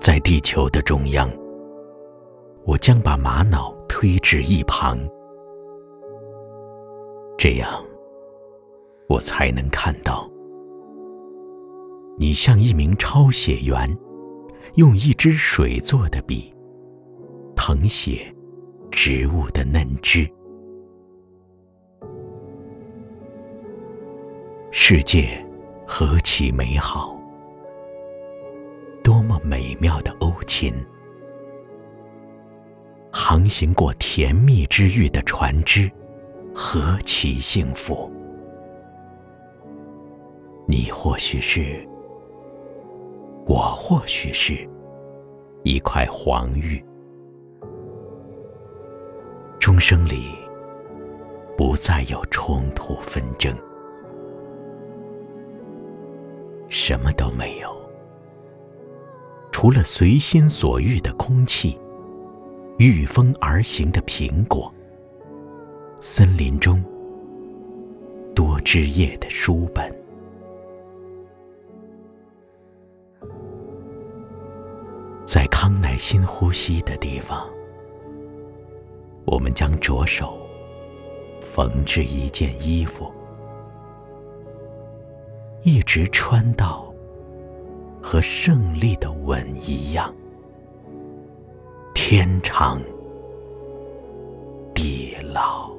在地球的中央，我将把玛瑙推至一旁，这样，我才能看到你像一名抄写员，用一支水做的笔誊写植物的嫩枝。世界何其美好！美妙的欧琴！航行过甜蜜之域的船只，何其幸福！你或许是，我或许是，一块黄玉。钟声里，不再有冲突纷争。什么都没有，除了随心所欲的空气，御风而行的苹果，森林中多枝叶的书本。在康乃馨呼吸的地方，我们将着手缝制一件衣服。一直穿到和胜利的吻一样，天长地老。